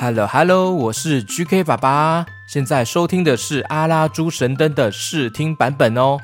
Hello Hello，我是 GK 爸爸，现在收听的是阿拉猪神灯的试听版本哦。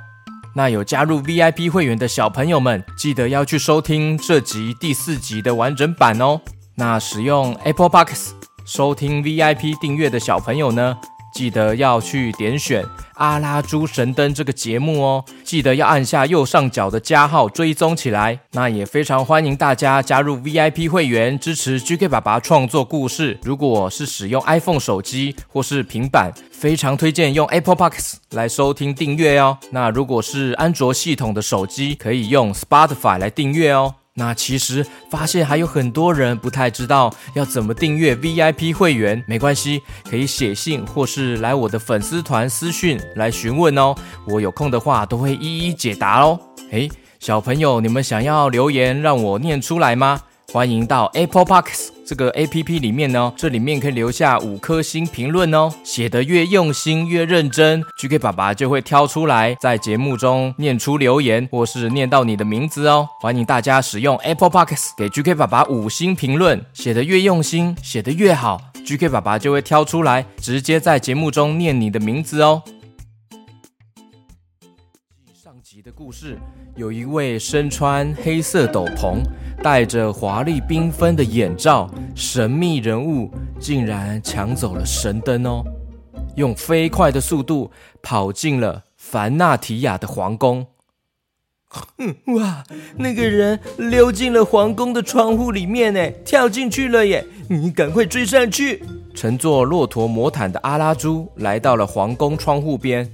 那有加入 VIP 会员的小朋友们，记得要去收听这集第四集的完整版哦。那使用 Apple Box 收听 VIP 订阅的小朋友呢？记得要去点选阿拉猪神灯这个节目哦，记得要按下右上角的加号追踪起来。那也非常欢迎大家加入 VIP 会员，支持 GK 爸爸创作故事。如果是使用 iPhone 手机或是平板，非常推荐用 Apple Box 来收听订阅哦。那如果是安卓系统的手机，可以用 Spotify 来订阅哦。那其实发现还有很多人不太知道要怎么订阅 VIP 会员，没关系，可以写信或是来我的粉丝团私讯来询问哦，我有空的话都会一一解答哦。诶，小朋友，你们想要留言让我念出来吗？欢迎到 Apple Box 这个 A P P 里面呢，这里面可以留下五颗星评论哦。写的越用心越认真，G K 爸爸就会挑出来，在节目中念出留言，或是念到你的名字哦。欢迎大家使用 Apple Box 给 G K 爸爸五星评论，写的越用心，写的越好，G K 爸爸就会挑出来，直接在节目中念你的名字哦。故事，有一位身穿黑色斗篷。戴着华丽缤纷的眼罩，神秘人物竟然抢走了神灯哦！用飞快的速度跑进了凡纳提亚的皇宫。哇，那个人溜进了皇宫的窗户里面呢，跳进去了耶！你赶快追上去！乘坐骆驼魔毯的阿拉猪来到了皇宫窗户边。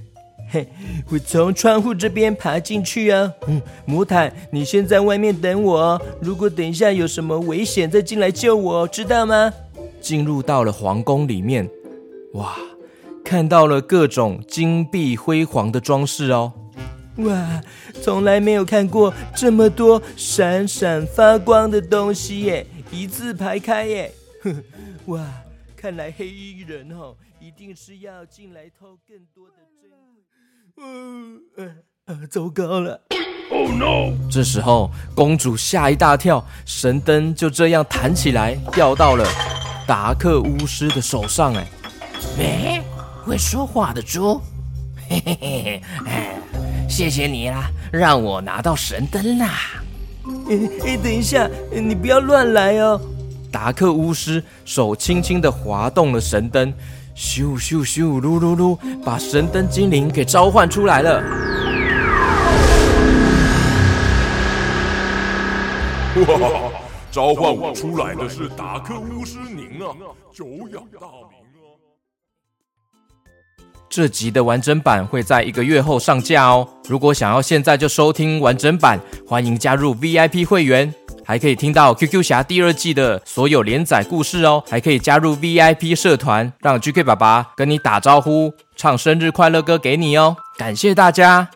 嘿，我从窗户这边爬进去啊。嗯，魔毯，你先在外面等我。如果等一下有什么危险，再进来救我，知道吗？进入到了皇宫里面，哇，看到了各种金碧辉煌的装饰哦。哇，从来没有看过这么多闪闪发光的东西耶，一字排开耶。哇，看来黑衣人哦，一定是要进来偷更多的珍贵。嗯呃糟糕了！Oh no！这时候公主吓一大跳，神灯就这样弹起来，掉到了达克巫师的手上。哎，喂，会说话的猪，嘿嘿嘿，哎，谢谢你啦，让我拿到神灯啦！哎哎，等一下，你不要乱来哦！达克巫师手轻轻的滑动了神灯。咻咻咻，噜噜噜，把神灯精灵给召唤出来了！哇，召唤我出来的是达克巫师您啊，久仰大名啊！这集的完整版会在一个月后上架哦。如果想要现在就收听完整版，欢迎加入 VIP 会员。还可以听到《QQ 侠》第二季的所有连载故事哦，还可以加入 VIP 社团，让 GK 爸爸跟你打招呼，唱生日快乐歌给你哦。感谢大家。